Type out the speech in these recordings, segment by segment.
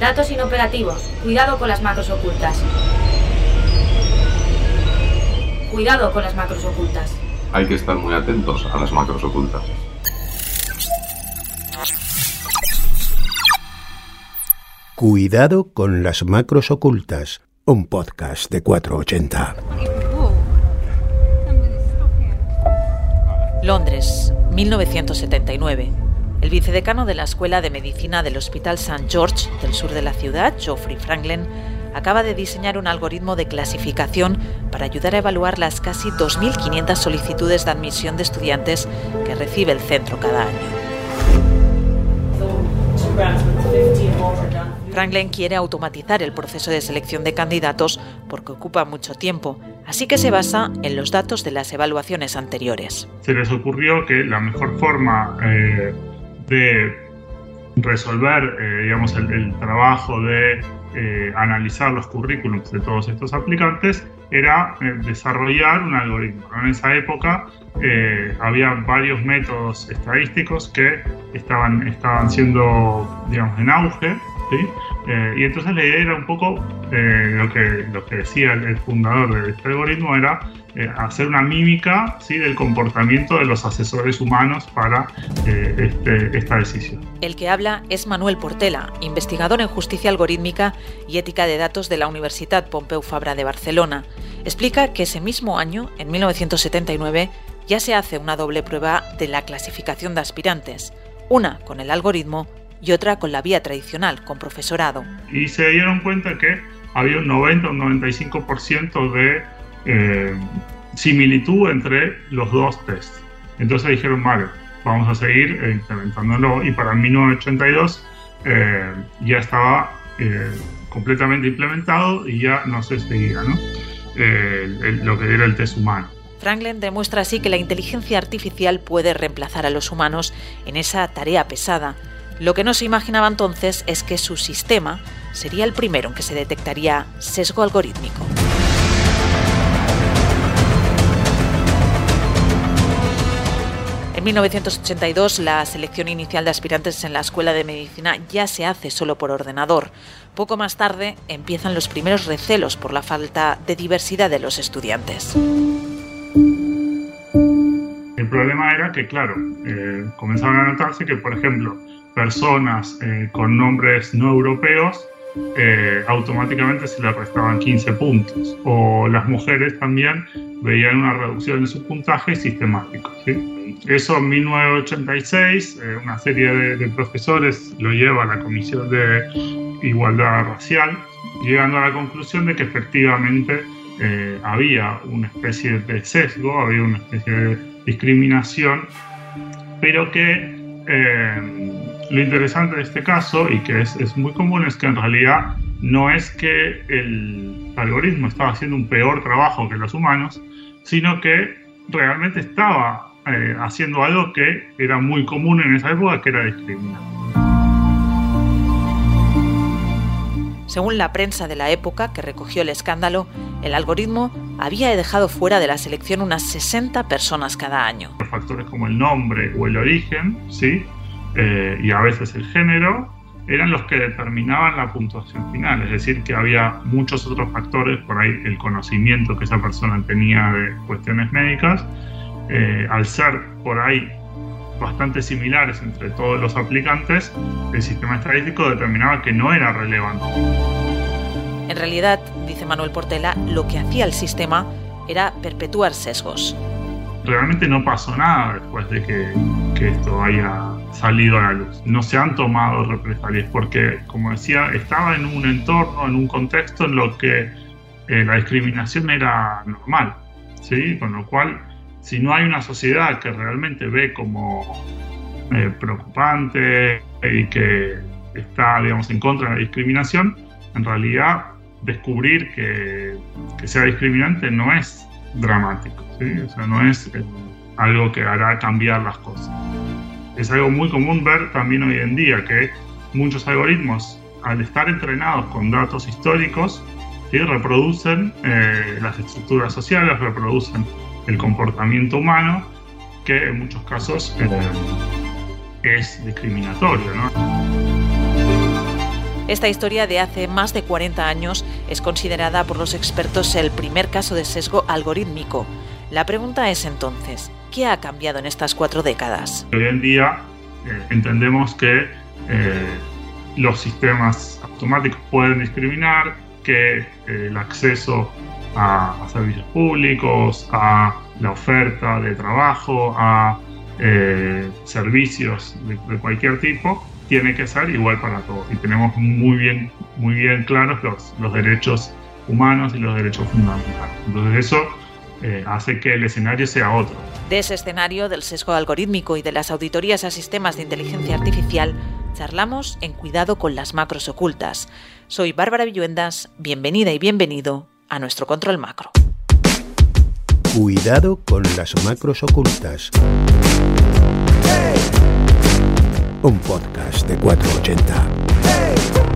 Datos inoperativos. Cuidado con las macros ocultas. Cuidado con las macros ocultas. Hay que estar muy atentos a las macros ocultas. Cuidado con las macros ocultas. Un podcast de 480. Londres, 1979. El vicedecano de la Escuela de Medicina del Hospital St. George del sur de la ciudad, Geoffrey Franklin, acaba de diseñar un algoritmo de clasificación para ayudar a evaluar las casi 2.500 solicitudes de admisión de estudiantes que recibe el centro cada año. Franklin quiere automatizar el proceso de selección de candidatos porque ocupa mucho tiempo, así que se basa en los datos de las evaluaciones anteriores. Se les ocurrió que la mejor forma eh, de resolver eh, digamos, el, trabajo de eh, analizar los currículums de todos estos aplicantes era eh, desarrollar un algoritmo. En esa época había varios métodos estadísticos que estaban, estaban siendo digamos, en auge y entonces la idea era un poco lo, que, lo que decía el fundador de este algoritmo era eh, hacer una mímica ¿sí? del comportamiento de los asesores humanos para eh, este, esta decisión. El que habla es Manuel Portela, investigador en justicia algorítmica y ética de datos de la Universidad Pompeu Fabra de Barcelona. Explica que ese mismo año, en 1979, ya se hace una doble prueba de la clasificación de aspirantes, una con el algoritmo y otra con la vía tradicional, con profesorado. Y se dieron cuenta que había un 90 o un 95% de eh, similitud entre los dos tests. Entonces dijeron, vale, vamos a seguir eh, implementándolo y para 1982 eh, ya estaba completamente implementado y ya no se seguía ¿no? lo que era el test humano. Franklin demuestra así que la inteligencia artificial puede reemplazar a los humanos en esa tarea pesada. Lo que no se imaginaba entonces es que su sistema sería el primero en que se detectaría sesgo algorítmico. En 1982 la selección inicial de aspirantes en la Escuela de Medicina ya se hace solo por ordenador. Poco más tarde empiezan los primeros recelos por la falta de diversidad de los estudiantes. El problema era que, claro, eh, a notarse que, por ejemplo, personas eh, con nombres no europeos eh, automáticamente se les restaban 15 puntos. O las mujeres también veían una reducción en su puntaje sistemático. ¿sí? Eso en 1986, eh, una serie de, profesores lo lleva a la Comisión de Igualdad Racial, llegando a la conclusión de que efectivamente eh, había una especie de sesgo, había una especie de discriminación, pero que eh, lo interesante de este caso, y que es, es muy común, es que en realidad no es que el algoritmo estaba haciendo un peor trabajo que los humanos, sino que realmente estaba eh, haciendo algo que era muy común en esa época, que era discriminar. Según la prensa de la época que recogió el escándalo, el algoritmo había dejado fuera de la selección unas 60 personas cada año. Factores como el nombre o el origen, ¿sí? Eh, y a veces el género, eran los que determinaban la puntuación final. Es decir, que había muchos otros factores, por ahí el conocimiento que esa persona tenía de cuestiones médicas, eh, al ser por ahí bastante similares entre todos los aplicantes, el sistema estadístico determinaba que no era relevante. En realidad, dice Manuel Portela, lo que hacía el sistema era perpetuar sesgos. Realmente no pasó nada después de que, que esto haya salido a la luz. No se han tomado represalias porque, como decía, estaba en un entorno, en un contexto en lo que eh, la discriminación era normal, ¿sí? Con lo cual si no hay una sociedad que realmente ve como eh, preocupante y que está, digamos, en contra de la discriminación, en realidad descubrir que, sea discriminante no es dramático, o sea, no es eh, algo que hará cambiar las cosas. Es algo muy común ver también hoy en día que muchos algoritmos, al estar entrenados con datos históricos, reproducen eh, las estructuras sociales, reproducen el comportamiento humano, que en muchos casos eh, es discriminatorio. Esta historia de hace más de 40 años es considerada por los expertos el primer caso de sesgo algorítmico. La pregunta es entonces, ¿qué ha cambiado en estas cuatro décadas? Hoy en día eh, entendemos que eh, los sistemas automáticos pueden discriminar, que eh, el acceso a, servicios públicos, a la oferta de trabajo, a servicios de, cualquier tipo, tiene que ser igual para todos. Y tenemos muy bien, muy bien claros los, los derechos humanos y los derechos fundamentales. Entonces eso hace que el escenario sea otro. De ese escenario del sesgo algorítmico y de las auditorías a sistemas de inteligencia artificial, charlamos en Cuidado con las macros ocultas. Soy Bárbara Villuendas, bienvenida y bienvenido a nuestro control macro. Cuidado con las macros ocultas. Un podcast de 480.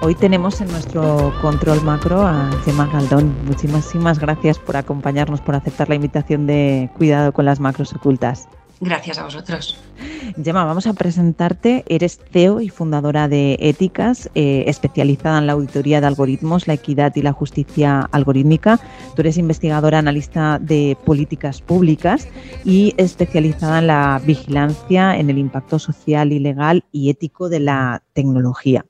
Hoy tenemos en nuestro control macro a Gemma Galdón. Muchísimas gracias por acompañarnos, por aceptar la invitación de Cuidado con las macros ocultas. Gracias a vosotros. Gemma, vamos a presentarte. Eres CEO y fundadora de Éticas, eh, especializada en la auditoría de algoritmos, la equidad y la justicia algorítmica. Tú eres investigadora analista de políticas públicas y especializada en la vigilancia en el impacto social y legal y ético de la tecnología.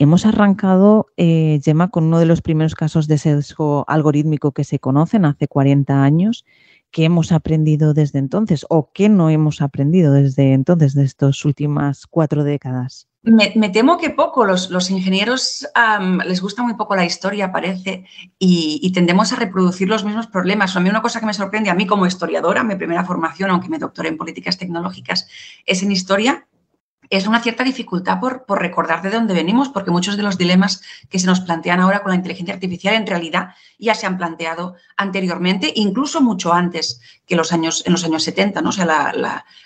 Hemos arrancado, eh, Gemma, con uno de los primeros casos de sesgo algorítmico que se conocen hace 40 años. ¿Qué hemos aprendido desde entonces o qué no hemos aprendido desde entonces, de estas últimas cuatro décadas? Me, temo que poco. Los, ingenieros les gusta muy poco la historia, parece, y, tendemos a reproducir los mismos problemas. A mí una cosa que me sorprende, a mí como historiadora, mi primera formación, aunque me doctoré en políticas tecnológicas, es en historia, es una cierta dificultad por, recordar de dónde venimos, porque muchos de los dilemas que se nos plantean ahora con la inteligencia artificial en realidad ya se han planteado anteriormente, incluso mucho antes que los años, en los años 70, ¿no? O sea,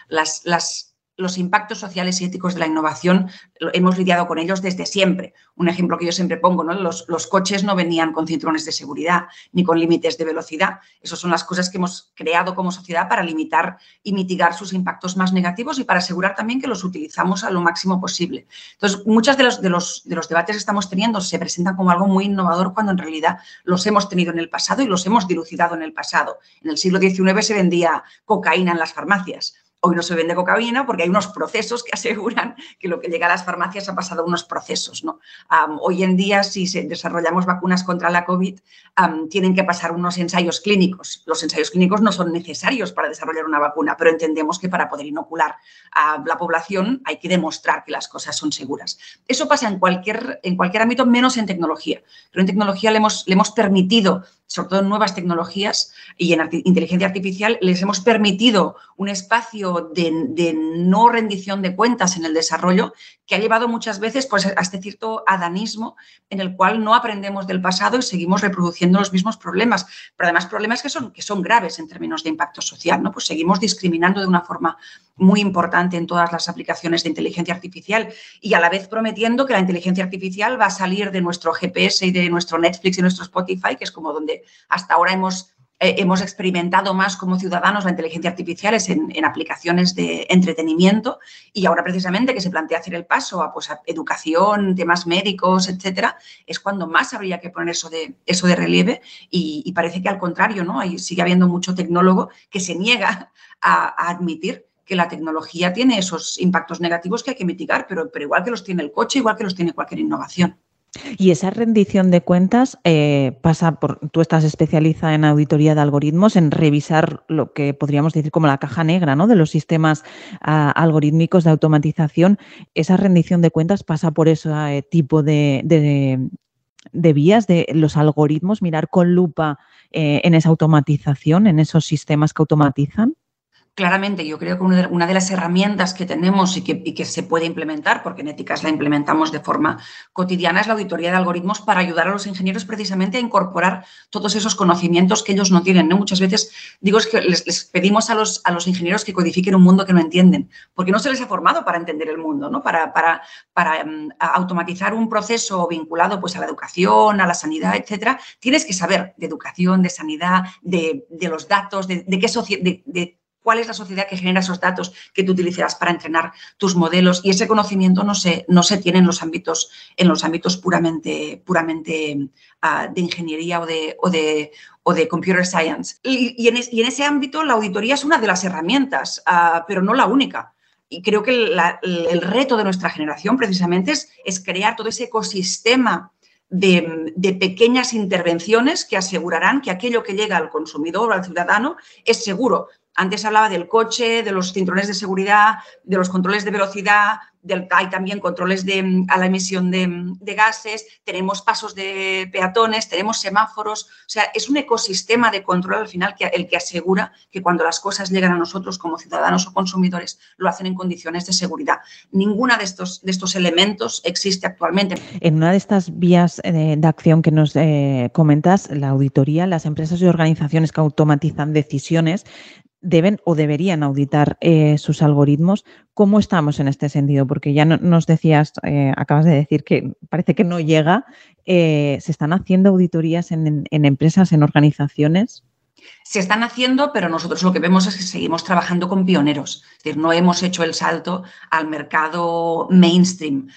las, las los impactos sociales y éticos de la innovación hemos lidiado con ellos desde siempre. Un ejemplo que yo siempre pongo, ¿no? los, coches no venían con cinturones de seguridad ni con límites de velocidad. Esas son las cosas que hemos creado como sociedad para limitar y mitigar sus impactos más negativos y para asegurar también que los utilizamos a lo máximo posible. Entonces, muchos de los, de los debates que estamos teniendo se presentan como algo muy innovador cuando en realidad los hemos tenido en el pasado y los hemos dilucidado en el pasado. En el siglo XIX se vendía cocaína en las farmacias Hoy no se vende cocaína porque hay unos procesos que aseguran que lo que llega a las farmacias ha pasado unos procesos. ¿no? hoy en día, si desarrollamos vacunas contra la COVID, tienen que pasar unos ensayos clínicos. Los ensayos clínicos no son necesarios para desarrollar una vacuna, pero entendemos que para poder inocular a la población hay que demostrar que las cosas son seguras. Eso pasa en cualquier, en cualquier ámbito, menos en tecnología. Pero en tecnología le hemos, le hemos permitido sobre todo en nuevas tecnologías y en inteligencia artificial, les hemos permitido un espacio de, no rendición de cuentas en el desarrollo que ha llevado muchas veces pues, a este cierto adanismo en el cual no aprendemos del pasado y seguimos reproduciendo los mismos problemas, pero además problemas que son, que son graves en términos de impacto social. ¿no? Pues seguimos discriminando de una forma muy importante en todas las aplicaciones de inteligencia artificial y a la vez prometiendo que la inteligencia artificial va a salir de nuestro GPS y de nuestro Netflix y nuestro Spotify, que es como donde hasta ahora hemos, eh, hemos experimentado más como ciudadanos la inteligencia artificial es en, aplicaciones de entretenimiento y ahora precisamente que se plantea hacer el paso a, pues, educación, temas médicos, etcétera, es cuando más habría que poner eso de, eso de relieve y, parece que al contrario, ¿no? sigue habiendo mucho tecnólogo que se niega a admitir que la tecnología tiene esos impactos negativos que hay que mitigar, pero, pero igual que los tiene el coche, igual que los tiene cualquier innovación. Y esa rendición de cuentas eh, pasa por, tú estás especializada en auditoría de algoritmos, en revisar lo que podríamos decir como la caja negra ¿no? de los sistemas ah, algorítmicos de automatización. Esa rendición de cuentas pasa por ese eh, tipo de, vías, de los algoritmos, mirar con lupa eh, en esa automatización, en esos sistemas que automatizan claramente yo creo que una de, las herramientas que tenemos y que, se puede implementar, porque en éticas la implementamos de forma cotidiana, es la auditoría de algoritmos para ayudar a los ingenieros precisamente a incorporar todos esos conocimientos que ellos no tienen. ¿no? Muchas veces digo es que les, pedimos a los, a los, ingenieros que codifiquen un mundo que no entienden, porque no se les ha formado para entender el mundo, ¿no? para, para, para em, automatizar un proceso vinculado pues, a la educación, a la sanidad, etcétera. Tienes que saber de educación, de sanidad, de, los datos, de, qué sociedad cuál es la sociedad que genera esos datos que tú utilizarás para entrenar tus modelos y ese conocimiento no se, no se tiene en los ámbitos, en los ámbitos puramente, puramente ah, de ingeniería o de, o de, o de computer science. Y, en y, en ese ámbito la auditoría es una de las herramientas, uh, pero no la única. Y creo que el reto de nuestra generación precisamente es, es crear todo ese ecosistema de, de, pequeñas intervenciones que asegurarán que aquello que llega al consumidor o al ciudadano es seguro. Antes hablaba del coche, de los cinturones de seguridad, de los controles de velocidad, hay también controles de, mm, a la emisión de, mm, de, gases, tenemos pasos de peatones, tenemos semáforos. O sea, es un ecosistema de control al final que, el que asegura que cuando las cosas llegan a nosotros como ciudadanos o consumidores, lo hacen en condiciones de seguridad. Ninguna de estos, de estos elementos existe actualmente. En una de estas vías eh, de acción que nos eh, comentas, la auditoría, las empresas y organizaciones que automatizan decisiones deben o deberían auditar eh, sus algoritmos. ¿Cómo estamos en este sentido? Porque ya no, nos decías, eh, acabas de decir que parece que no llega. Eh, ¿Se están haciendo auditorías en, en, empresas, en organizaciones? Se están haciendo, pero nosotros lo que vemos es que seguimos trabajando con pioneros. Es decir, no hemos hecho el salto al mercado mainstream.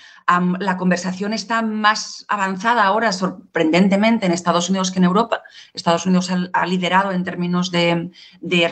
La conversación está más avanzada ahora, sorprendentemente, en Estados Unidos que en Europa. Estados Unidos ha, liderado en términos de,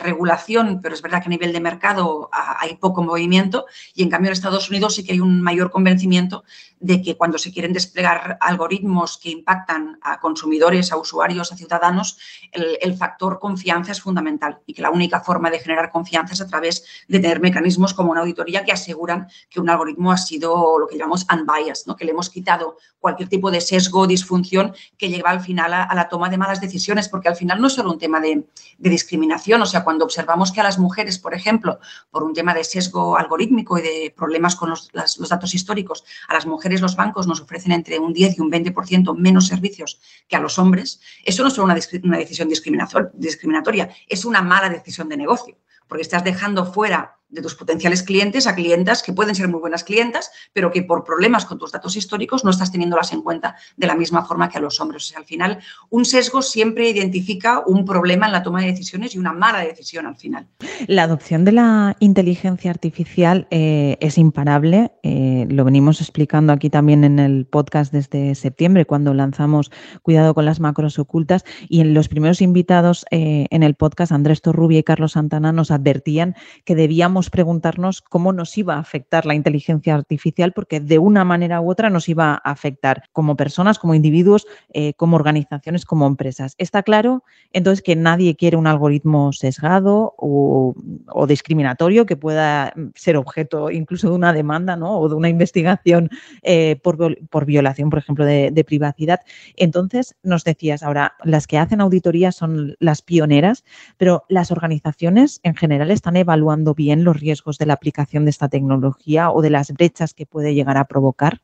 regulación, pero es verdad que a nivel de mercado ha, hay poco movimiento y en cambio en Estados Unidos sí que hay un mayor convencimiento de que cuando se quieren desplegar algoritmos que impactan a consumidores, a usuarios, a ciudadanos, el, factor confianza es fundamental y que la única forma de generar confianza es a través de tener mecanismos como una auditoría que aseguran que un algoritmo ha sido lo que llamamos bias, ¿no? que le hemos quitado cualquier tipo de sesgo disfunción que lleva al final a, la toma de malas decisiones, porque al final no es solo un tema de, discriminación, o sea, cuando observamos que a las mujeres, por ejemplo, por un tema de sesgo algorítmico y de problemas con los, los datos históricos, a las mujeres los bancos nos ofrecen entre un 10 y un 20% menos servicios que a los hombres, eso no es solo una, una decisión discriminatoria, es una mala decisión de negocio, porque estás dejando fuera de tus potenciales clientes a clientas que pueden ser muy buenas clientas, pero que por problemas con tus datos históricos no estás teniéndolas en cuenta de la misma forma que a los hombres. O al final, un sesgo siempre identifica un problema en la toma de decisiones y una mala decisión al final. La adopción de la inteligencia artificial eh, es imparable. Eh, lo venimos explicando aquí también en el podcast desde septiembre, cuando lanzamos Cuidado con las macros ocultas. Y en los primeros invitados eh, en el podcast, Andrés Torrubia y Carlos Santana, nos advertían que debíamos preguntarnos cómo nos iba a afectar la inteligencia artificial, porque de una manera u otra nos iba a afectar como personas, como individuos, eh, como organizaciones, como empresas. Está claro, entonces, que nadie quiere un algoritmo sesgado o, discriminatorio que pueda ser objeto incluso de una demanda ¿no? o de una investigación eh, por, por, violación, por ejemplo, de, de privacidad. Entonces, nos decías ahora, las que hacen auditoría son las pioneras, pero las organizaciones en general están evaluando bien los riesgos de la aplicación de esta tecnología o de las brechas que puede llegar a provocar?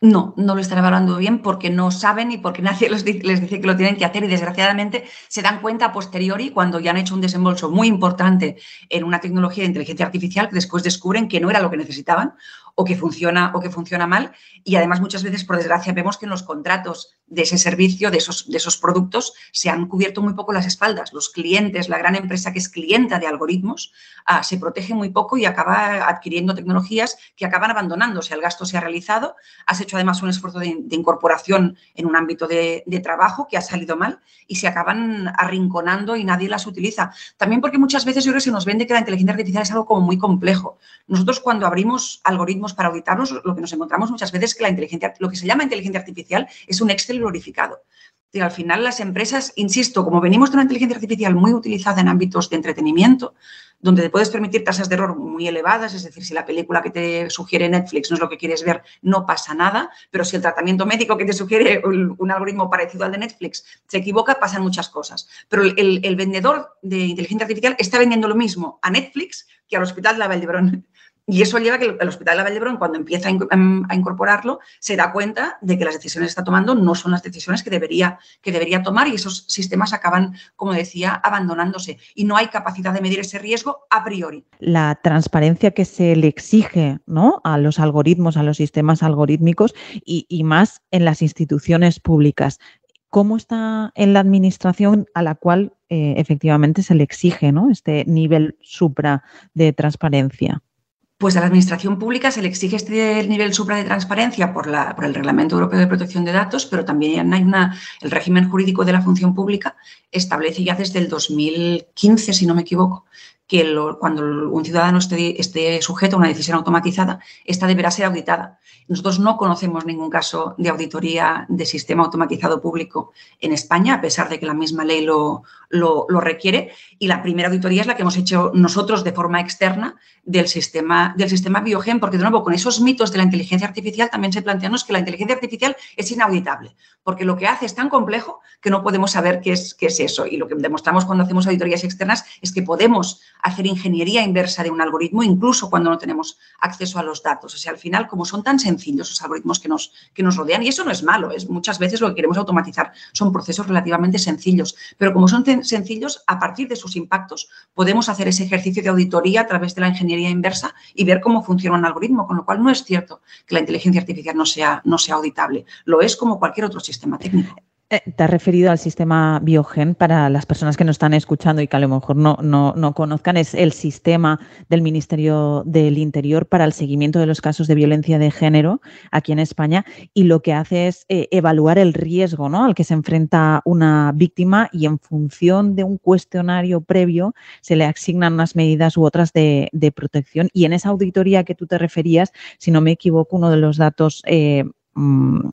No, no lo están evaluando bien porque no saben y porque nadie les dice, que lo tienen que hacer y desgraciadamente se dan cuenta a posteriori cuando ya han hecho un desembolso muy importante en una tecnología de inteligencia artificial que después descubren que no era lo que necesitaban o que funciona o que funciona mal y además muchas veces por desgracia vemos que en los contratos de ese servicio, de esos, de esos productos, se han cubierto muy poco las espaldas. Los clientes, la gran empresa que es clienta de algoritmos, ah, se protege muy poco y acaba adquiriendo tecnologías que acaban sea, el gasto se ha realizado, has hecho además un esfuerzo de, incorporación en un ámbito de, de, trabajo que ha salido mal y se acaban arrinconando y nadie las utiliza. También porque muchas veces yo creo que se nos vende que la inteligencia artificial es algo como muy complejo. Nosotros cuando abrimos algoritmos para auditarlos, lo que nos encontramos muchas veces es que la inteligencia, lo que se llama inteligencia artificial es un Excel glorificado. Y al final las empresas, insisto, como venimos de una inteligencia artificial muy utilizada en ámbitos de entretenimiento, donde te puedes permitir tasas de error muy elevadas, es decir, si la película que te sugiere Netflix no es lo que quieres ver, no pasa nada, pero si el tratamiento médico que te sugiere un, algoritmo parecido al de Netflix se equivoca, pasan muchas cosas. Pero el, el, vendedor de inteligencia artificial está vendiendo lo mismo a Netflix que al Hospital de la. Y eso lleva a que el Hospital de la Vallebrón, cuando empieza a incorporarlo, se da cuenta de que las decisiones que está tomando no son las decisiones que debería, que debería tomar y esos sistemas acaban, como decía, abandonándose. Y no hay capacidad de medir ese riesgo a priori. La transparencia que se le exige ¿no? a los algoritmos, a los sistemas algorítmicos y, y más en las instituciones públicas ¿Cómo está en la administración a la cual eh, efectivamente se le exige ¿no? este nivel supra de transparencia? Pues a la Administración Pública se le exige este nivel supra de transparencia por, la, por el Reglamento Europeo de Protección de Datos, pero también hay una, el régimen jurídico de la función pública establece ya desde el 2015, si no me equivoco, que cuando un ciudadano esté, esté, sujeto a una decisión automatizada, esta deberá ser auditada. Nosotros no conocemos ningún caso de auditoría de sistema automatizado público en España, a pesar de que la misma ley lo, lo, requiere. Y la primera auditoría es la que hemos hecho nosotros de forma externa del sistema, del sistema Biogen, porque de nuevo, con esos mitos de la inteligencia artificial también se planteamos que la inteligencia artificial es inauditable, porque lo que hace es tan complejo que no podemos saber qué es, qué es eso. Y lo que demostramos cuando hacemos auditorías externas es que podemos hacer ingeniería inversa de un algoritmo incluso cuando no tenemos acceso a los datos. O sea, al final, como son tan sencillos los algoritmos que nos, que nos rodean, y eso no es malo, es muchas veces lo que queremos automatizar son procesos relativamente sencillos, pero como son sencillos, a partir de sus impactos podemos hacer ese ejercicio de auditoría a través de la ingeniería inversa y ver cómo funciona un algoritmo, con lo cual no es cierto que la inteligencia artificial no sea, no sea auditable, lo es como cualquier otro sistema técnico. Eh, te has referido al sistema Biogen para las personas que nos están escuchando y que a lo mejor no, no, conozcan. Es el sistema del Ministerio del Interior para el seguimiento de los casos de violencia de género aquí en España y lo que hace es eh, evaluar el riesgo ¿no? al que se enfrenta una víctima y en función de un cuestionario previo se le asignan unas medidas u otras de, protección. Y en esa auditoría que tú te referías, si no me equivoco, uno de los datos eh, mm,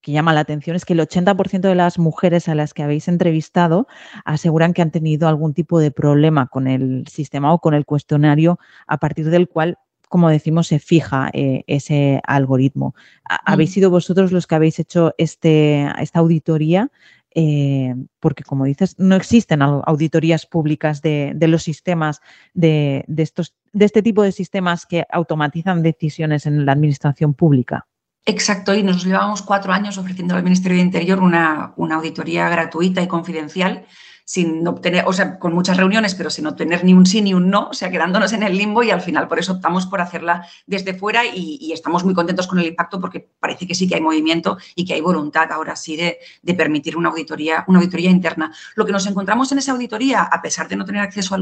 que llama la atención es que el 80% de las mujeres a las que habéis entrevistado aseguran que han tenido algún tipo de problema con el sistema o con el cuestionario a partir del cual como decimos, se fija eh, ese algoritmo. ¿Habéis mm. sido vosotros los que habéis hecho este, esta auditoría? Eh, porque, como dices, no existen auditorías públicas de, los sistemas, de, estos, de este tipo de sistemas que automatizan decisiones en la administración pública. Exacto, y nos llevamos cuatro años ofreciendo al Ministerio de Interior una, una auditoría gratuita y confidencial sin obtener, o sea, con muchas reuniones, pero sin obtener ni un sí ni un no, o sea, quedándonos en el limbo y al final por eso optamos por hacerla desde fuera y, estamos muy contentos con el impacto porque parece que sí que hay movimiento y que hay voluntad ahora sí de, permitir una auditoría, una auditoría interna. Lo que nos encontramos en esa auditoría, a pesar de no tener acceso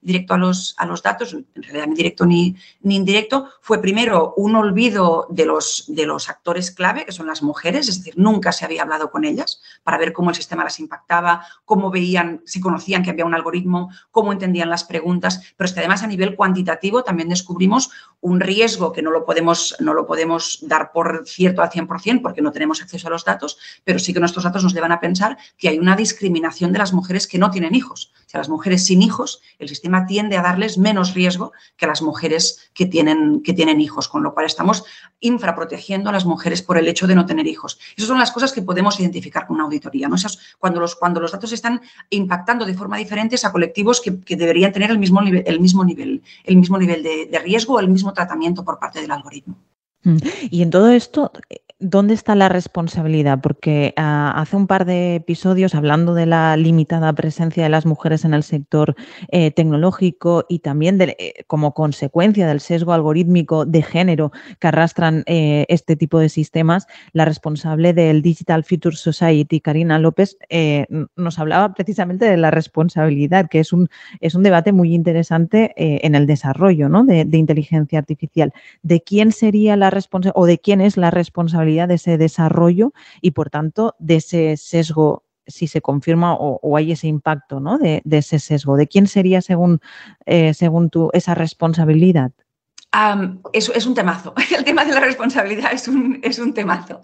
directo a los, a los datos, en realidad ni directo ni, ni indirecto, fue primero un olvido de los, de los actores clave, que son las mujeres, es decir, nunca se había hablado con ellas para ver cómo el sistema las impactaba, cómo veían si conocían que había un algoritmo, cómo entendían las preguntas, pero es que además a nivel cuantitativo también descubrimos un riesgo que no lo podemos, no lo podemos dar por cierto al 100% porque no tenemos acceso a los datos, pero sí que nuestros datos nos llevan a pensar que hay una discriminación de las mujeres que no tienen hijos. O sea, las mujeres sin hijos, el sistema tiende a darles menos riesgo que a las mujeres que tienen, que tienen hijos, con lo cual estamos infraprotegiendo a las mujeres por el hecho de no tener hijos. Esas son las cosas que podemos identificar con una auditoría. ¿no? cuando, los, cuando los datos están impactando de forma diferente a colectivos que, deberían tener el mismo nivel, el mismo nivel, el mismo nivel de, de riesgo o el mismo tratamiento por parte del algoritmo. Mm. Y en todo esto, ¿Dónde está la responsabilidad? Porque ah, hace un par de episodios, hablando de la limitada presencia de las mujeres en el sector eh, tecnológico y también de, eh, como consecuencia del sesgo algorítmico de género que arrastran eh, este tipo de sistemas, la responsable del Digital Future Society, Karina López, nos hablaba precisamente de la responsabilidad, que es un, es un debate muy interesante en el desarrollo de, de inteligencia artificial. ¿De quién sería la responsabilidad o de quién es la responsabilidad? de ese desarrollo y, por tanto, de ese sesgo si se confirma o, hay ese impacto ¿no? de, ese sesgo. ¿De quién sería, según, eh, según tú, esa responsabilidad? es, un temazo. El tema de la responsabilidad es un, es un temazo.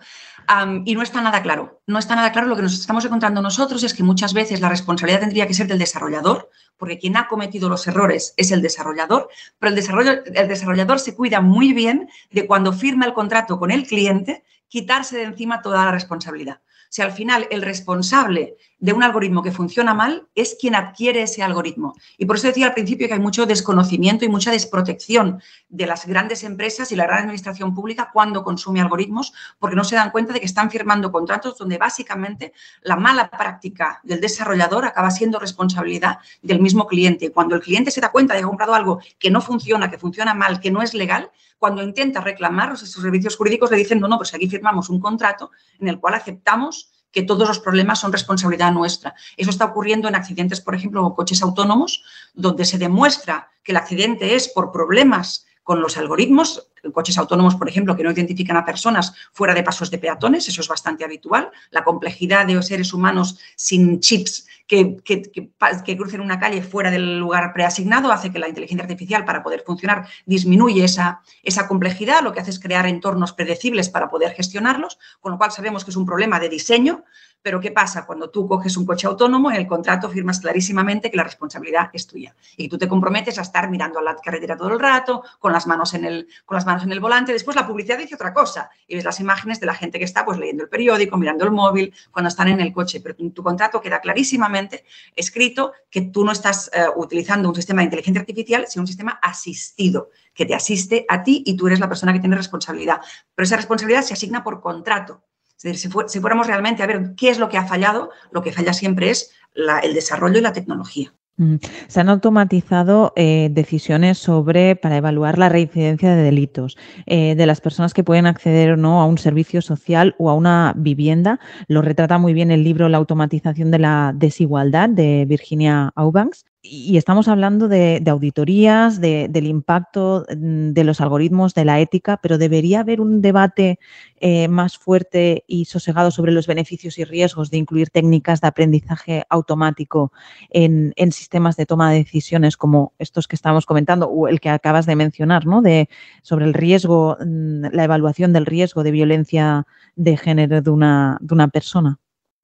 Y no está nada claro. No está nada claro. Lo que nos estamos encontrando nosotros es que muchas veces la responsabilidad tendría que ser del desarrollador, porque quien ha cometido los errores es el desarrollador, pero el, desarrollo, el desarrollador se cuida muy bien de cuando firma el contrato con el cliente, quitarse de encima toda la responsabilidad. Si al final el responsable de un algoritmo que funciona mal es quien adquiere ese algoritmo. Y por eso decía al principio que hay mucho desconocimiento y mucha desprotección de las grandes empresas y la gran administración pública cuando consume algoritmos, porque no se dan cuenta de que están firmando contratos donde básicamente la mala práctica del desarrollador acaba siendo responsabilidad del mismo cliente. Cuando el cliente se da cuenta de que ha comprado algo que no funciona, que funciona mal, que no es legal, cuando intenta reclamar, sus servicios jurídicos le dicen, no, no, pues aquí firmamos un contrato en el cual aceptamos que todos los problemas son responsabilidad nuestra. Eso está ocurriendo en accidentes, por ejemplo, o coches autónomos, donde se demuestra que el accidente es por problemas con los algoritmos, coches autónomos, por ejemplo, que no identifican a personas fuera de pasos de peatones, eso es bastante habitual. La complejidad de seres humanos sin chips que, crucen una calle fuera del lugar preasignado hace que la inteligencia artificial, para poder funcionar, disminuye esa, esa complejidad, lo que hace es crear entornos predecibles para poder gestionarlos, con lo cual sabemos que es un problema de diseño, pero ¿qué pasa? Cuando tú coges un coche autónomo, en el contrato firmas clarísimamente que la responsabilidad es tuya y que tú te comprometes a estar mirando a la carretera todo el rato, con las manos en el, con las manos en el volante. Después la publicidad dice otra cosa y ves las imágenes de la gente que está pues leyendo el periódico, mirando el móvil, cuando están en el coche. Pero tu, tu contrato queda clarísimamente escrito que tú no estás eh, utilizando un sistema de inteligencia artificial, sino un sistema asistido que te asiste a ti y tú eres la persona que tiene responsabilidad. Pero esa responsabilidad se asigna por contrato. Es decir, si, fuéramos realmente a ver qué es lo que ha fallado, lo que falla siempre es el desarrollo y la tecnología. Mm. Se han automatizado eh, decisiones sobre para evaluar la reincidencia de delitos eh, de las personas que pueden acceder o no a un servicio social o a una vivienda. Lo retrata muy bien el libro La automatización de la desigualdad de Virginia Aubanks y estamos hablando de, auditorías, del impacto mm, de los algoritmos, de la ética, pero debería haber un debate eh, más fuerte y sosegado sobre los beneficios y riesgos de incluir técnicas de aprendizaje automático en, sistemas de toma de decisiones como estos que estamos comentando o el que acabas de mencionar, ¿no? De, sobre el riesgo, mm, la evaluación del riesgo de violencia de género de una, de una persona.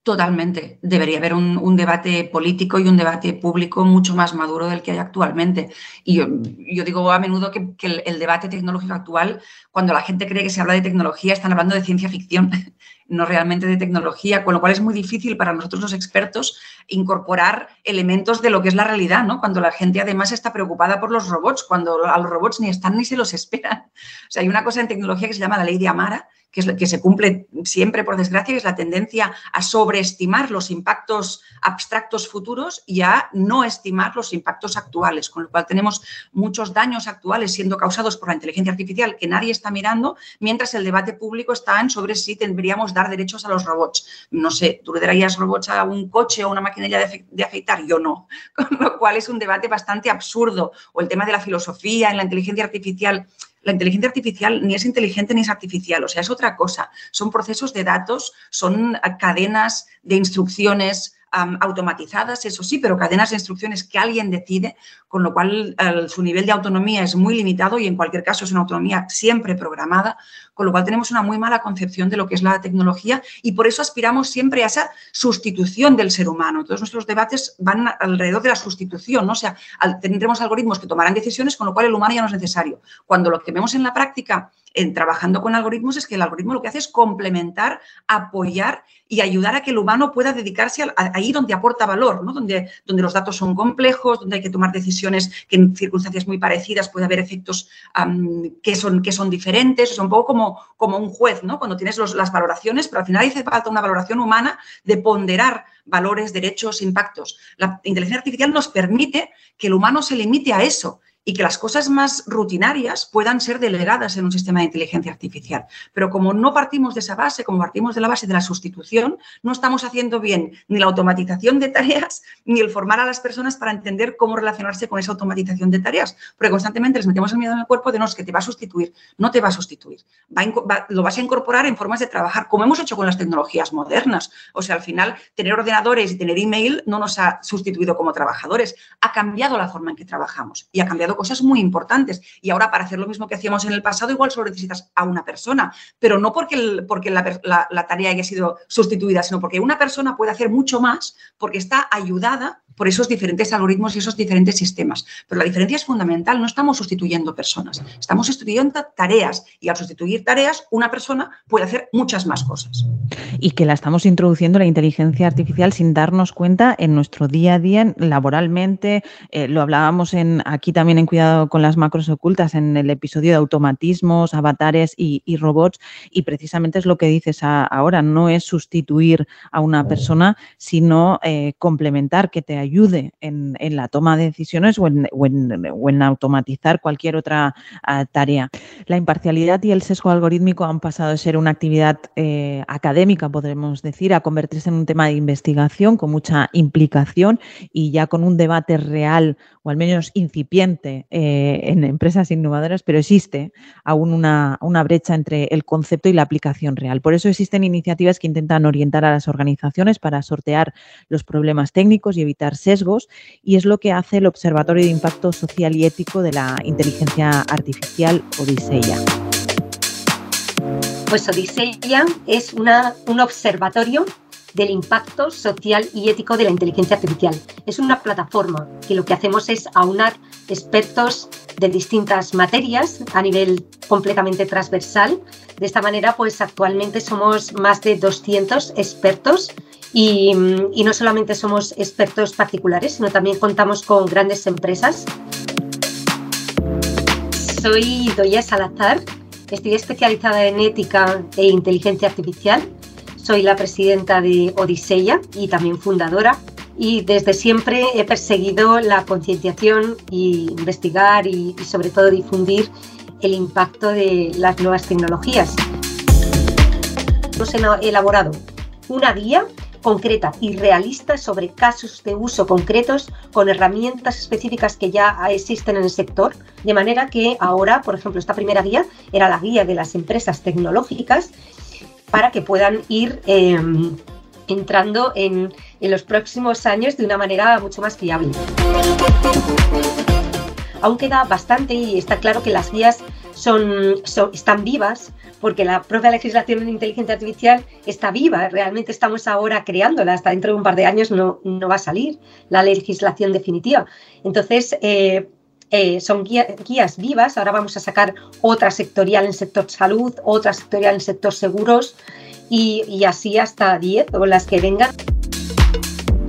Totalmente. Debería haber un, debate político y un debate público mucho más maduro del que hay actualmente. Y yo, digo a menudo que, el, debate tecnológico actual, cuando la gente cree que se habla de tecnología, están hablando de ciencia ficción, no realmente de tecnología, con lo cual es muy difícil para nosotros los expertos incorporar elementos de lo que es la realidad, ¿no? Cuando la gente además está preocupada por los robots, cuando a los robots ni están ni se los esperan. O sea, hay una cosa en tecnología que se llama la ley de Amara, que, es, que se cumple siempre, por desgracia, que es la tendencia a sobreestimar los impactos abstractos futuros y a no estimar los impactos actuales, con lo cual tenemos muchos daños actuales siendo causados por la inteligencia artificial que nadie está mirando, mientras el debate público está en sobre si deberíamos dar derechos a los robots. No sé, ¿tú le darías robots a un coche o una maquinaria de afeitar? Yo no, con lo cual es un debate bastante absurdo. O el tema de la filosofía en la inteligencia artificial la inteligencia artificial ni es inteligente ni es artificial, o sea, es otra cosa. Son procesos de datos, son cadenas de instrucciones automatizadas, eso sí, pero cadenas de instrucciones que alguien decide, con lo cual su nivel de autonomía es muy limitado y en cualquier caso es una autonomía siempre programada, con lo cual tenemos una muy mala concepción de lo que es la tecnología y por eso aspiramos siempre a esa sustitución del ser humano. Todos nuestros debates van alrededor de la sustitución, ¿no? o sea, tendremos algoritmos que tomarán decisiones, con lo cual el humano ya no es necesario. Cuando lo que vemos en la práctica en trabajando con algoritmos es que el algoritmo lo que hace es complementar, apoyar y ayudar a que el humano pueda dedicarse ahí donde aporta valor, ¿no? donde, donde los datos son complejos, donde hay que tomar decisiones que en circunstancias muy parecidas puede haber efectos que, son, que son diferentes. Es un poco como, como un juez, ¿no? cuando tienes las valoraciones, pero al final hace falta una valoración humana de ponderar valores, derechos, impactos. La inteligencia artificial nos permite que el humano se limite a eso y que las cosas más rutinarias puedan ser delegadas en un sistema de inteligencia artificial. Pero como no partimos de esa base, como partimos de la base de la sustitución, no estamos haciendo bien ni la automatización de tareas ni el formar a las personas para entender cómo relacionarse con esa automatización de tareas. Porque constantemente les metemos el miedo en el cuerpo de no, que te va a sustituir. No te va a sustituir. lo vas a incorporar en formas de trabajar, como hemos hecho con las tecnologías modernas. O sea, al final, tener ordenadores y tener email no nos ha sustituido como trabajadores. Ha cambiado la forma en que trabajamos y ha cambiado cosas muy importantes. Y ahora para hacer lo mismo que hacíamos en el pasado, igual solo necesitas a una persona, pero no porque, porque la, la tarea haya sido sustituida, sino porque una persona puede hacer mucho más porque está ayudada por esos diferentes algoritmos y esos diferentes sistemas. Pero la diferencia es fundamental, no estamos sustituyendo personas, estamos sustituyendo tareas y al sustituir tareas, una persona puede hacer muchas más cosas. Y que la estamos introduciendo la inteligencia artificial sin darnos cuenta en nuestro día a día, laboralmente, eh, lo hablábamos en, aquí también en Cuidado con las macros ocultas en el episodio de automatismos, avatares y, robots y precisamente es lo que dices ahora, no es sustituir a una persona, sino eh, complementar, que te ayude en, la toma de decisiones o en, automatizar cualquier otra ah, tarea. La imparcialidad y el sesgo algorítmico han pasado de ser una actividad eh, académica, podremos decir, a convertirse en un tema de investigación con mucha implicación y ya con un debate real o al menos incipiente eh, en empresas innovadoras, pero existe aún una, brecha entre el concepto y la aplicación real. Por eso existen iniciativas que intentan orientar a las organizaciones para sortear los problemas técnicos y evitar sesgos, y es lo que hace el Observatorio de Impacto Social y Ético de la Inteligencia Artificial, Odiseya. Pues Odiseya es una, un observatorio del impacto social y ético de la inteligencia artificial. Es una plataforma que lo que hacemos es aunar expertos de distintas materias a nivel completamente transversal. De esta manera, pues actualmente somos más de 200 expertos y, no solamente somos expertos particulares, sino también contamos con grandes empresas. Soy Doya Salazar, estoy especializada en ética e inteligencia artificial soy la presidenta de Odiseya y también fundadora y desde siempre he perseguido la concienciación y investigar y, sobre todo difundir el impacto de las nuevas tecnologías. Hemos elaborado una guía concreta y realista sobre casos de uso concretos con herramientas específicas que ya existen en el sector, de manera que ahora, por ejemplo, esta primera guía era la guía de las empresas tecnológicas para que puedan ir em, entrando en, los próximos años de una manera mucho más fiable. Aún queda bastante y está claro que las guías son, están vivas porque la propia legislación en inteligencia artificial está viva. Realmente estamos ahora creándola. Hasta dentro de un par de años no, va a salir la legislación definitiva. Entonces, eh, eh, son guías vivas. Ahora vamos a sacar otra sectorial en sector salud, otra sectorial en sector seguros y, así hasta 10 o las que vengan.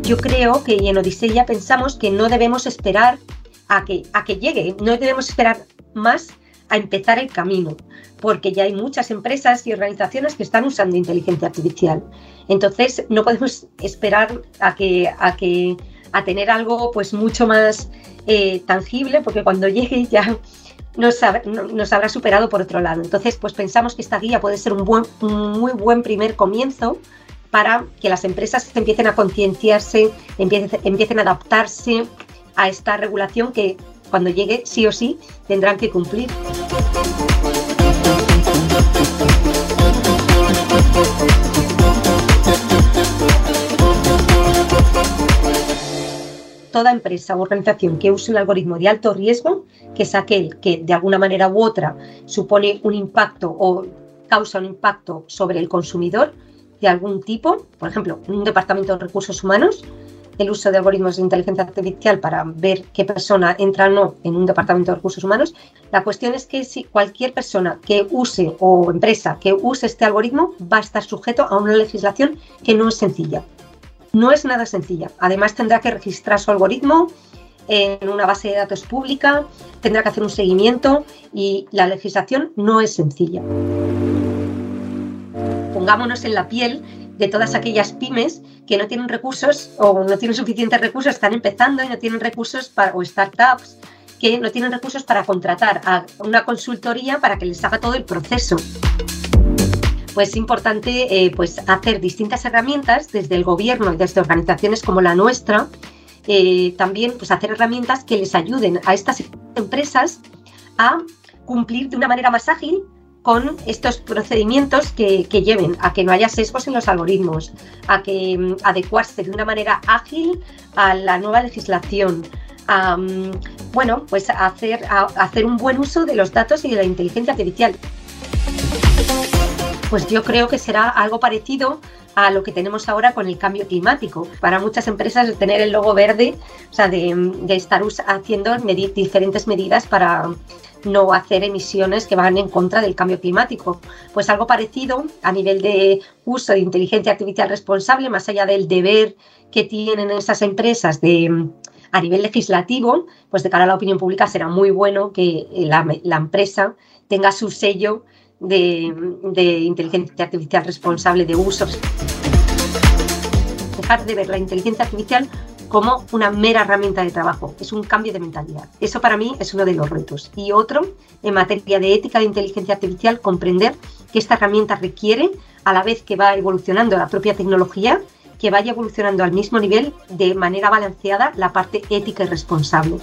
Yo creo que en Odiseya pensamos que no debemos esperar a que, a que llegue, no debemos esperar más a empezar el camino, porque ya hay muchas empresas y organizaciones que están usando inteligencia artificial. Entonces, no podemos esperar a que, a que a tener algo pues mucho más eh, tangible, porque cuando llegue ya nos, habrá superado por otro lado. Entonces, pues pensamos que esta guía puede ser un, buen, muy buen primer comienzo para que las empresas empiecen a concienciarse, empiecen, empiecen a adaptarse a esta regulación que cuando llegue sí o sí tendrán que cumplir. Toda empresa o organización que use un algoritmo de alto riesgo, que es aquel que de alguna manera u otra supone un impacto o causa un impacto sobre el consumidor de algún tipo, por ejemplo, en un departamento de recursos humanos, el uso de algoritmos de inteligencia artificial para ver qué persona entra o no en un departamento de recursos humanos. La cuestión es que si cualquier persona que use o empresa que use este algoritmo va a estar sujeto a una legislación que no es sencilla. No es nada sencilla. Además tendrá que registrar su algoritmo en una base de datos pública, tendrá que hacer un seguimiento y la legislación no es sencilla. Pongámonos en la piel de todas aquellas pymes que no tienen recursos o no tienen suficientes recursos, están empezando y no tienen recursos para, o startups que no tienen recursos para contratar a una consultoría para que les haga todo el proceso pues es importante eh, pues hacer distintas herramientas desde el gobierno y desde organizaciones como la nuestra, eh, también pues hacer herramientas que les ayuden a estas empresas a cumplir de una manera más ágil con estos procedimientos que, lleven a que no haya sesgos en los algoritmos, a que mm, adecuarse de una manera ágil a la nueva legislación, a, mm, bueno, pues hacer, a hacer un buen uso de los datos y de la inteligencia artificial. Pues yo creo que será algo parecido a lo que tenemos ahora con el cambio climático. Para muchas empresas tener el logo verde, o sea, de, estar haciendo diferentes medidas para no hacer emisiones que van en contra del cambio climático. Pues algo parecido a nivel de uso de inteligencia artificial responsable, más allá del deber que tienen esas empresas de a nivel legislativo, pues de cara a la opinión pública será muy bueno que la empresa tenga su sello de, inteligencia artificial responsable de uso. Dejar de ver la inteligencia artificial como una mera herramienta de trabajo, es un cambio de mentalidad. Eso para mí es uno de los retos. Y otro, en materia de ética de inteligencia artificial, comprender que esta herramienta requiere, a la vez que va evolucionando la propia tecnología, que vaya evolucionando al mismo nivel de manera balanceada la parte ética y responsable.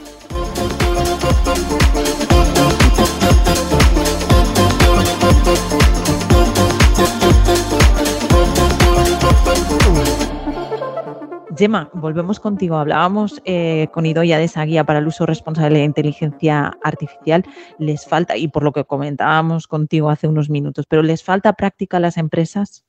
Gemma, volvemos contigo. Hablábamos eh, con Idoya de esa guía para el uso responsable de inteligencia artificial. Les falta, y por lo que comentábamos contigo hace unos minutos, pero ¿les falta práctica a las empresas?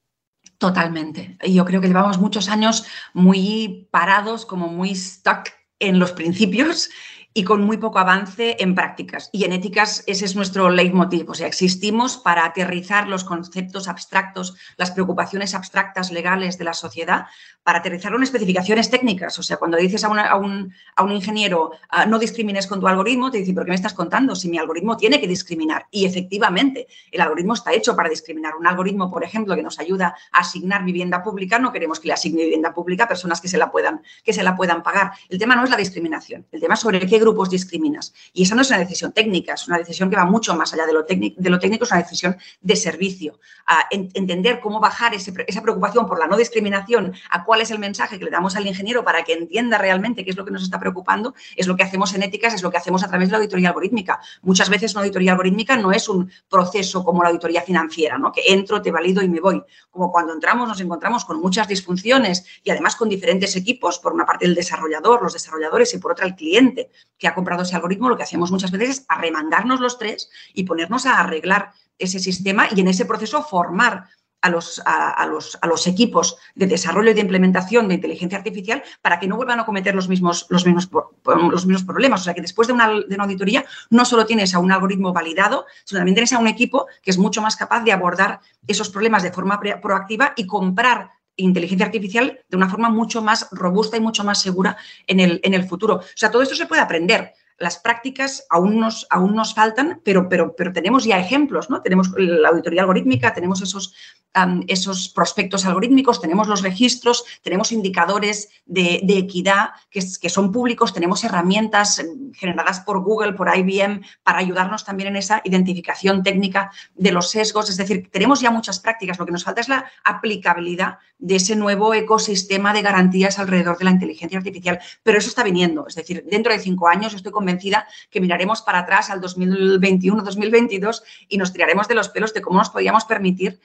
Totalmente. Yo creo que llevamos muchos años muy parados, como muy stuck en los principios y con muy poco avance en prácticas. Y en éticas ese es nuestro leitmotiv. O sea, existimos para aterrizar los conceptos abstractos, las preocupaciones abstractas legales de la sociedad, para aterrizarlo en especificaciones técnicas. O sea, cuando dices a, a, un, a un, ingeniero uh, no discrimines con tu algoritmo, te dice, ¿pero qué me estás contando? Si mi algoritmo tiene que discriminar. Y efectivamente, el algoritmo está hecho para discriminar. Un algoritmo, por ejemplo, que nos ayuda a asignar vivienda pública, no queremos que le asigne vivienda pública a personas que se la puedan, que se la puedan pagar. El tema no es la discriminación. El tema es sobre qué grupos discriminas. Y esa no es una decisión técnica, es una decisión que va mucho más allá de lo, de lo técnico, es una decisión de servicio. A en entender cómo bajar esa preocupación por la no discriminación, a cuál es el mensaje que le damos al ingeniero para que entienda realmente qué es lo que nos está preocupando, es lo que hacemos en éticas, es lo que hacemos a través de la auditoría algorítmica. Muchas veces una auditoría algorítmica no es un proceso como la auditoría financiera, ¿no? que entro, te valido y me voy. Como cuando entramos nos encontramos con muchas disfunciones y además con diferentes equipos, por una parte el desarrollador, los desarrolladores y por otra el cliente que ha comprado ese algoritmo, lo que hacemos muchas veces es arremangarnos los tres y ponernos a arreglar ese sistema y en ese proceso formar a los, a, los, a, los, equipos de desarrollo y de implementación de inteligencia artificial para que no vuelvan a cometer los mismos, los los problemas. O sea, que después de una, de una, auditoría no solo tienes a un algoritmo validado, sino también tienes a un equipo que es mucho más capaz de abordar esos problemas de forma proactiva y comprar inteligencia artificial de una forma mucho más robusta y mucho más segura en el, en el futuro. O sea, todo esto se puede aprender las prácticas aún nos, aún nos faltan, pero, pero, pero tenemos ya ejemplos, ¿no? Tenemos la auditoría algorítmica, tenemos esos, esos prospectos algorítmicos, tenemos los registros, tenemos indicadores de, equidad que, son públicos, tenemos herramientas generadas por Google, por IBM, para ayudarnos también en esa identificación técnica de los sesgos. Es decir, tenemos ya muchas prácticas, lo que nos falta es la aplicabilidad de ese nuevo ecosistema de garantías alrededor de la inteligencia artificial, pero eso está viniendo. Es decir, dentro de cinco años estoy convencida que miraremos para atrás al 2021-2022 y nos tiraremos de los pelos de cómo nos podíamos permitir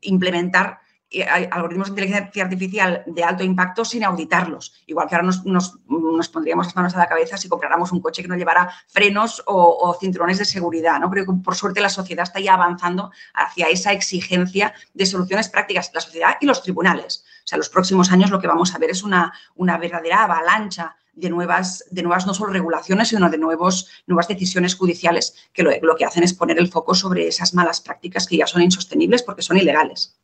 implementar eh, algoritmos de inteligencia artificial de alto impacto sin auditarlos. Igual que ahora nos, nos, pondríamos las manos a la cabeza si compráramos un coche que no llevara frenos o, o, cinturones de seguridad. ¿no? Que por suerte la sociedad está ya avanzando hacia esa exigencia de soluciones prácticas, la sociedad y los tribunales. O sea, los próximos años lo que vamos a ver es una, una verdadera avalancha de nuevas, de nuevas no solo regulaciones, sino de nuevos, nuevas decisiones judiciales que lo, lo que hacen es poner el foco sobre esas malas prácticas que ya son insostenibles porque son ilegales.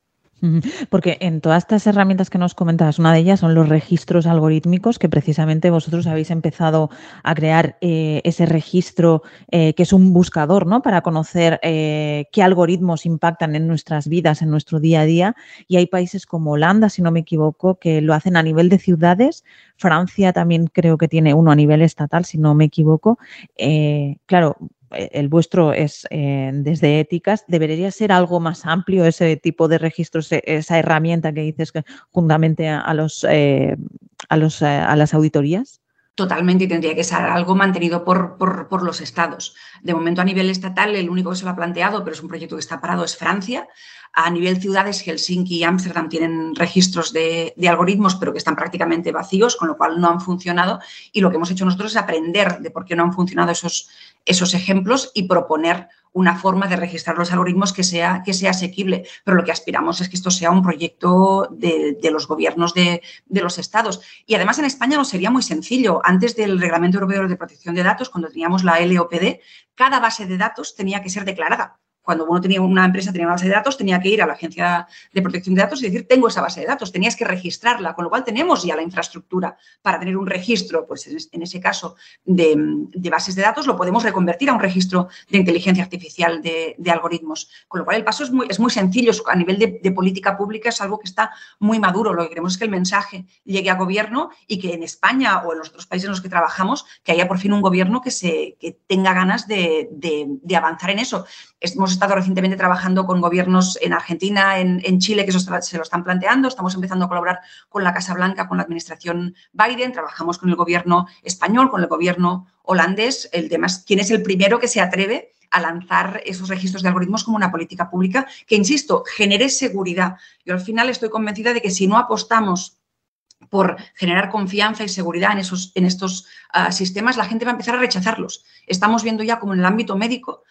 Porque en todas estas herramientas que nos comentabas, una de ellas son los registros algorítmicos, que precisamente vosotros habéis empezado a crear eh, ese registro eh, que es un buscador, ¿no? Para conocer eh, qué algoritmos impactan en nuestras vidas, en nuestro día a día. Y hay países como Holanda, si no me equivoco, que lo hacen a nivel de ciudades. Francia también creo que tiene uno a nivel estatal, si no me equivoco. claro, el vuestro es eh, desde éticas, debería ser algo más amplio ese tipo de registros, e, esa herramienta que dices que juntamente a, los, eh, a, los, eh, a las auditorías? Totalmente, y tendría que ser algo mantenido por, por, los estados. De momento, a nivel estatal, el único que se lo ha planteado, pero es un proyecto que está parado, es Francia. A nivel ciudades, Helsinki y Ámsterdam tienen registros de, de, algoritmos, pero que están prácticamente vacíos, con lo cual no han funcionado. Y lo que hemos hecho nosotros es aprender de por qué no han funcionado esos, esos ejemplos y proponer una forma de registrar los algoritmos que sea, que sea asequible. Pero lo que aspiramos es que esto sea un proyecto de, de los gobiernos de, de, los estados. Y además en España no sería muy sencillo. Antes del Reglamento Europeo de Protección de Datos, cuando teníamos la LOPD, cada base de datos tenía que ser declarada cuando uno tenía una empresa, tenía una base de datos, tenía que ir a la agencia de protección de datos y decir, tengo esa base de datos, tenías que registrarla, con lo cual tenemos ya la infraestructura para tener un registro, pues en ese caso, de, bases de datos, lo podemos reconvertir a un registro de inteligencia artificial de, algoritmos. Con lo cual el paso es muy, es muy sencillo, a nivel de, de política pública es algo que está muy maduro. Lo que queremos es que el mensaje llegue a gobierno y que en España o en los otros países en los que trabajamos, que haya por fin un gobierno que, se, tenga ganas de, avanzar en eso. Hemos estado recientemente trabajando con gobiernos en Argentina, en, Chile, que se lo están planteando. Estamos empezando a colaborar con la Casa Blanca, con la administración Biden. Trabajamos con el gobierno español, con el gobierno holandés. El tema es quién es el primero que se atreve a lanzar esos registros de algoritmos como una política pública que, insisto, genere seguridad. Yo al final estoy convencida de que si no apostamos por generar confianza y seguridad en, esos, en estos ah, sistemas, la gente va a empezar a rechazarlos. Estamos viendo ya como en el ámbito médico,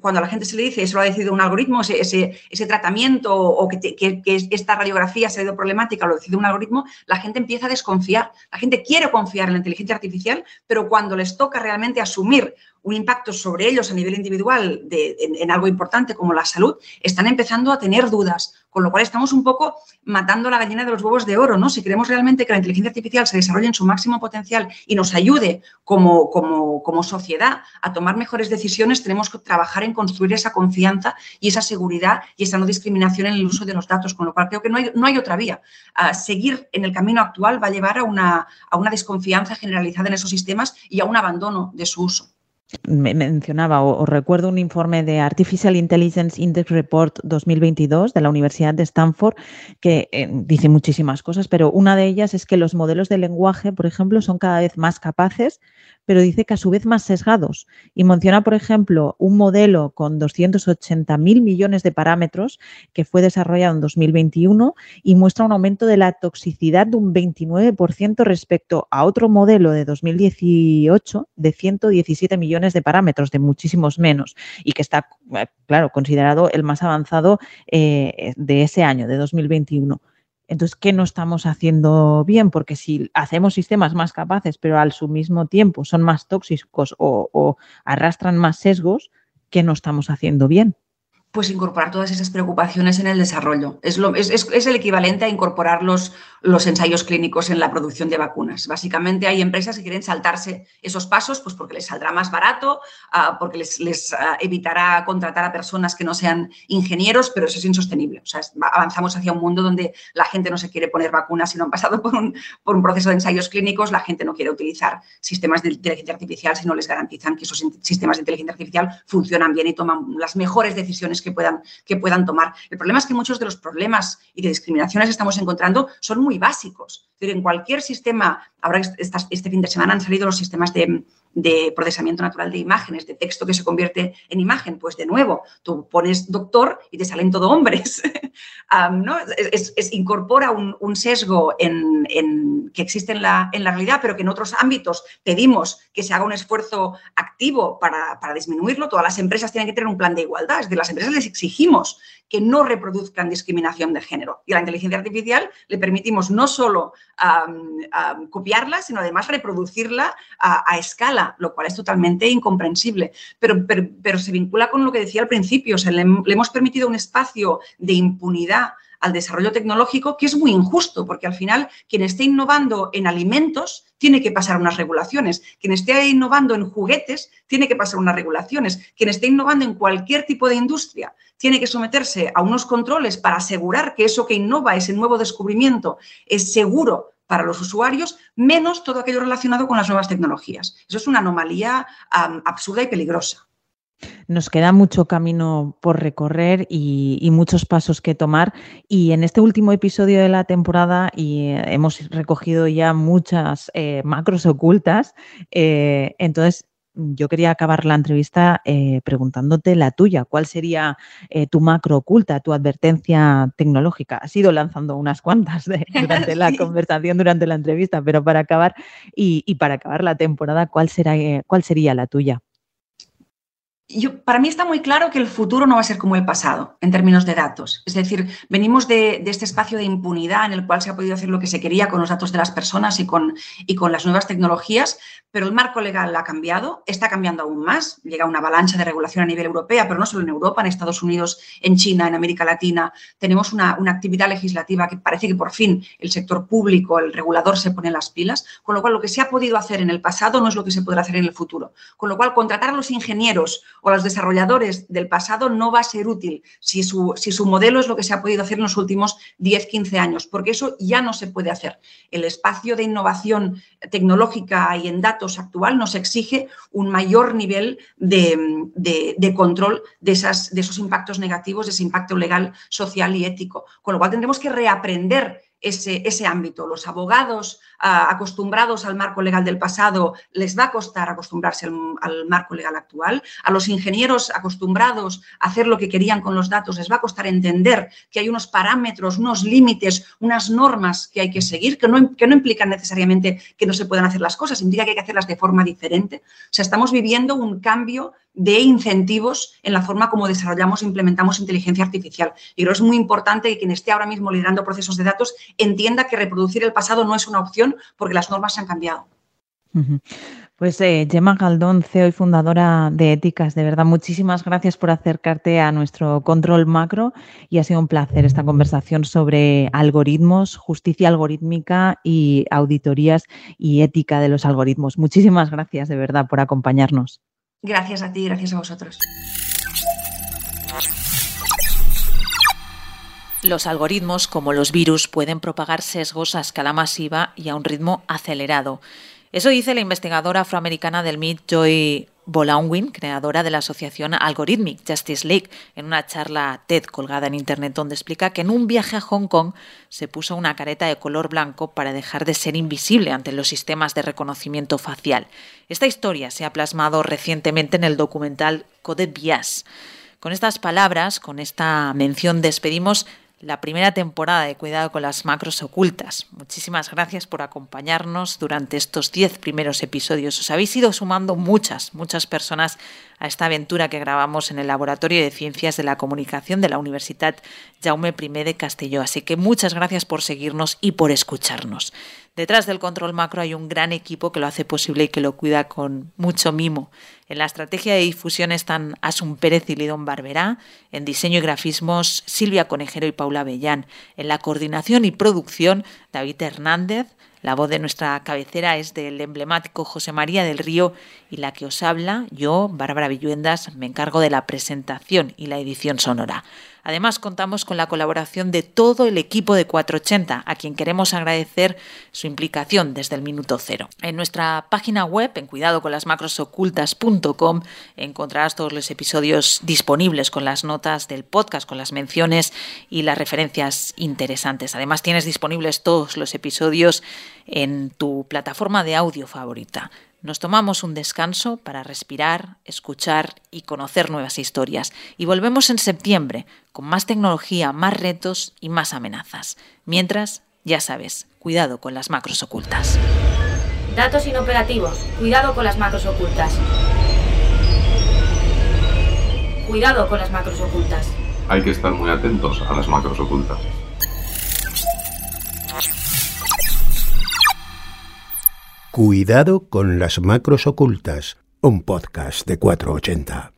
cuando a la gente se le dice eso lo ha decidido un algoritmo, ese, tratamiento o que, que, esta radiografía se ha ido problemática, lo decide un algoritmo, la gente empieza a desconfiar. La gente quiere confiar en la inteligencia artificial, pero cuando les toca realmente asumir un impacto sobre ellos a nivel individual de, en, algo importante como la salud, están empezando a tener dudas, con lo cual estamos un poco matando la gallina de los huevos de oro, ¿no? Si queremos realmente que la inteligencia artificial se desarrolle en su máximo potencial y nos ayude como, como, como sociedad a tomar mejores decisiones, tenemos trabajar en construir esa confianza y esa seguridad y esa no discriminación en el uso de los datos, con lo cual creo que no hay, no hay otra vía. seguir en el camino actual va a llevar a una, a una desconfianza generalizada en esos sistemas y a un abandono de su uso mencionaba o, recuerdo un informe de Artificial Intelligence Index Report 2022 de la Universidad de Stanford que eh, dice muchísimas cosas, pero una de ellas es que los modelos de lenguaje, por ejemplo, son cada vez más capaces pero dice que a su vez más sesgados. Y menciona, por ejemplo, un modelo con 280 mil millones de parámetros que fue desarrollado en 2021 y muestra un aumento de la toxicidad de un 29% respecto a otro modelo de 2018 de 117 millones de parámetros, de muchísimos menos, y que está, eh, claro, considerado el más avanzado eh, de ese año, de 2021. Entonces, ¿qué no estamos haciendo bien? Porque si hacemos sistemas más capaces, pero al su mismo tiempo son más tóxicos o, arrastran más sesgos, ¿qué no estamos haciendo bien? Pues incorporar todas esas preocupaciones en el desarrollo. Es, lo, es, es, el equivalente a incorporar los, los, ensayos clínicos en la producción de vacunas. Básicamente hay empresas que quieren saltarse esos pasos pues porque les saldrá más barato, uh, porque les, les uh, evitará contratar a personas que no sean ingenieros, pero eso es insostenible. Avanzamos hacia un mundo donde la gente no se quiere poner vacunas si no han pasado por un, por un proceso de ensayos clínicos, la gente no quiere utilizar sistemas de inteligencia artificial si no les garantizan que esos sistemas de inteligencia artificial funcionan bien y toman las mejores decisiones puedan, que puedan tomar. El problema es que muchos de los problemas y de discriminaciones que estamos encontrando son muy básicos. en cualquier sistema, ahora este fin de semana han salido los sistemas de, de procesamiento natural de imágenes, de texto que se convierte en imagen, pues de nuevo, tú pones doctor y te salen todo hombres. ¿no? es, incorpora un, sesgo en, que existe en la, en la, realidad, pero que en otros ámbitos pedimos que se haga un esfuerzo activo para, disminuirlo. Todas las empresas tienen que tener un plan de igualdad. Es de las empresas les exigimos que no reproduzcan discriminación de género. Y a la inteligencia artificial le permitimos no solo copiarla, sino además reproducirla a escala lo cual es totalmente incomprensible. Pero, pero, se vincula con lo que decía al principio, le, hemos permitido un espacio de impunidad al desarrollo tecnológico que es muy injusto, porque al final quien esté innovando en alimentos tiene que pasar unas regulaciones, quien esté innovando en juguetes tiene que pasar unas regulaciones, quien esté innovando en cualquier tipo de industria tiene que someterse a unos controles para asegurar que eso que innova, ese nuevo descubrimiento, es seguro para los usuarios, menos todo aquello relacionado con las nuevas tecnologías. Eso es una anomalía absurda y peligrosa. Nos queda mucho camino por recorrer y, muchos pasos que tomar. Y en este último episodio de la temporada y, eh, hemos recogido ya muchas eh, macros ocultas. Eh, entonces, yo quería acabar la entrevista eh, preguntándote la tuya. ¿Cuál sería eh, tu macro oculta, tu advertencia tecnológica? Has ido lanzando unas cuantas durante la conversación, durante la entrevista, pero para acabar y, para acabar la temporada, ¿cuál, será, eh, ¿cuál sería la tuya? Para mí está muy claro que el futuro no va a ser como el pasado en términos de datos. Es decir, venimos de, este espacio de impunidad en el cual se ha podido hacer lo que se quería con los datos de las personas y con, y con las nuevas tecnologías, pero el marco legal ha cambiado, está cambiando aún más. Llega una avalancha de regulación a nivel europea, pero no solo en Europa, en Estados Unidos, en China, en América Latina. Tenemos una, una actividad legislativa que parece que por fin el sector público, el regulador se pone las pilas, con lo cual lo que se ha podido hacer en el pasado no es lo que se podrá hacer en el futuro. Con lo cual, contratar a los ingenieros a los desarrolladores del pasado no va a ser útil si su, si su modelo es lo que se ha podido hacer en los últimos 10, 15 años, porque eso ya no se puede hacer. El espacio de innovación tecnológica y en datos actual nos exige un mayor nivel de, control de, esas, de esos impactos negativos, de ese impacto legal, social y ético. Con lo cual tendremos que reaprender ese, ámbito. Los abogados acostumbrados al marco legal del pasado les va a costar acostumbrarse al, marco legal actual. A los ingenieros acostumbrados a hacer lo que querían con los datos les va a costar entender que hay unos parámetros, unos límites, unas normas que hay que seguir, que no, que no implican necesariamente que no se puedan hacer las cosas, implica que hay que hacerlas de forma diferente. O sea, estamos viviendo un cambio de incentivos en la forma como desarrollamos e implementamos inteligencia artificial. Y creo que es muy importante que quien esté ahora mismo liderando procesos de datos entienda que reproducir el pasado no es una opción porque las normas se han cambiado. Pues eh, Gemma Galdón, CEO y fundadora de Éticas, de verdad, muchísimas gracias por acercarte a nuestro control macro y ha sido un placer esta conversación sobre algoritmos, justicia algorítmica y auditorías y ética de los algoritmos. Muchísimas gracias de verdad por acompañarnos. Gracias a ti, gracias a vosotros. Los algoritmos, como los virus, pueden propagar sesgos a escala masiva y a un ritmo acelerado. Eso dice la investigadora afroamericana del MIT, Joy Bolaunwin, creadora de la asociación Algorithmic Justice League, en una charla TED colgada en Internet donde explica que en un viaje a Hong Kong se puso una careta de color blanco para dejar de ser invisible ante los sistemas de reconocimiento facial. Esta historia se ha plasmado recientemente en el documental Code Bias. Con estas palabras, con esta mención, despedimos la primera temporada de Cuidado con las Macros Ocultas. Muchísimas gracias por acompañarnos durante estos diez primeros episodios. Os habéis ido sumando muchas, muchas personas a esta aventura que grabamos en el Laboratorio de Ciencias de la Comunicación de la Universidad Jaume I de Castelló. Así que muchas gracias por seguirnos y por escucharnos. Detrás del control macro hay un gran equipo que lo hace posible y que lo cuida con mucho mimo. En la estrategia de difusión están Asun Pérez y Lidón Barberá, en diseño y grafismos Silvia Conejero y Paula Bellán, en la coordinación y producción David Hernández, la voz de nuestra cabecera es del emblemático José María del Río y la que os habla, yo, Bárbara Villuendas, me encargo de la presentación y la edición sonora. Además, contamos con la colaboración de todo el equipo de 480, a quien queremos agradecer su implicación desde el minuto cero. En nuestra página web, en cuidadoconlasmacrosocultas.com, encontrarás todos los episodios disponibles con las notas del podcast, con las menciones y las referencias interesantes. Además, tienes disponibles todos los episodios en tu plataforma de audio favorita. Nos tomamos un descanso para respirar, escuchar y conocer nuevas historias. Y volvemos en septiembre con más tecnología, más retos y más amenazas. Mientras, ya sabes, cuidado con las macros ocultas. Datos inoperativos. Cuidado con las macros ocultas. Cuidado con las macros ocultas. Hay que estar muy atentos a las macros ocultas. Cuidado con las macros ocultas, un podcast de 480.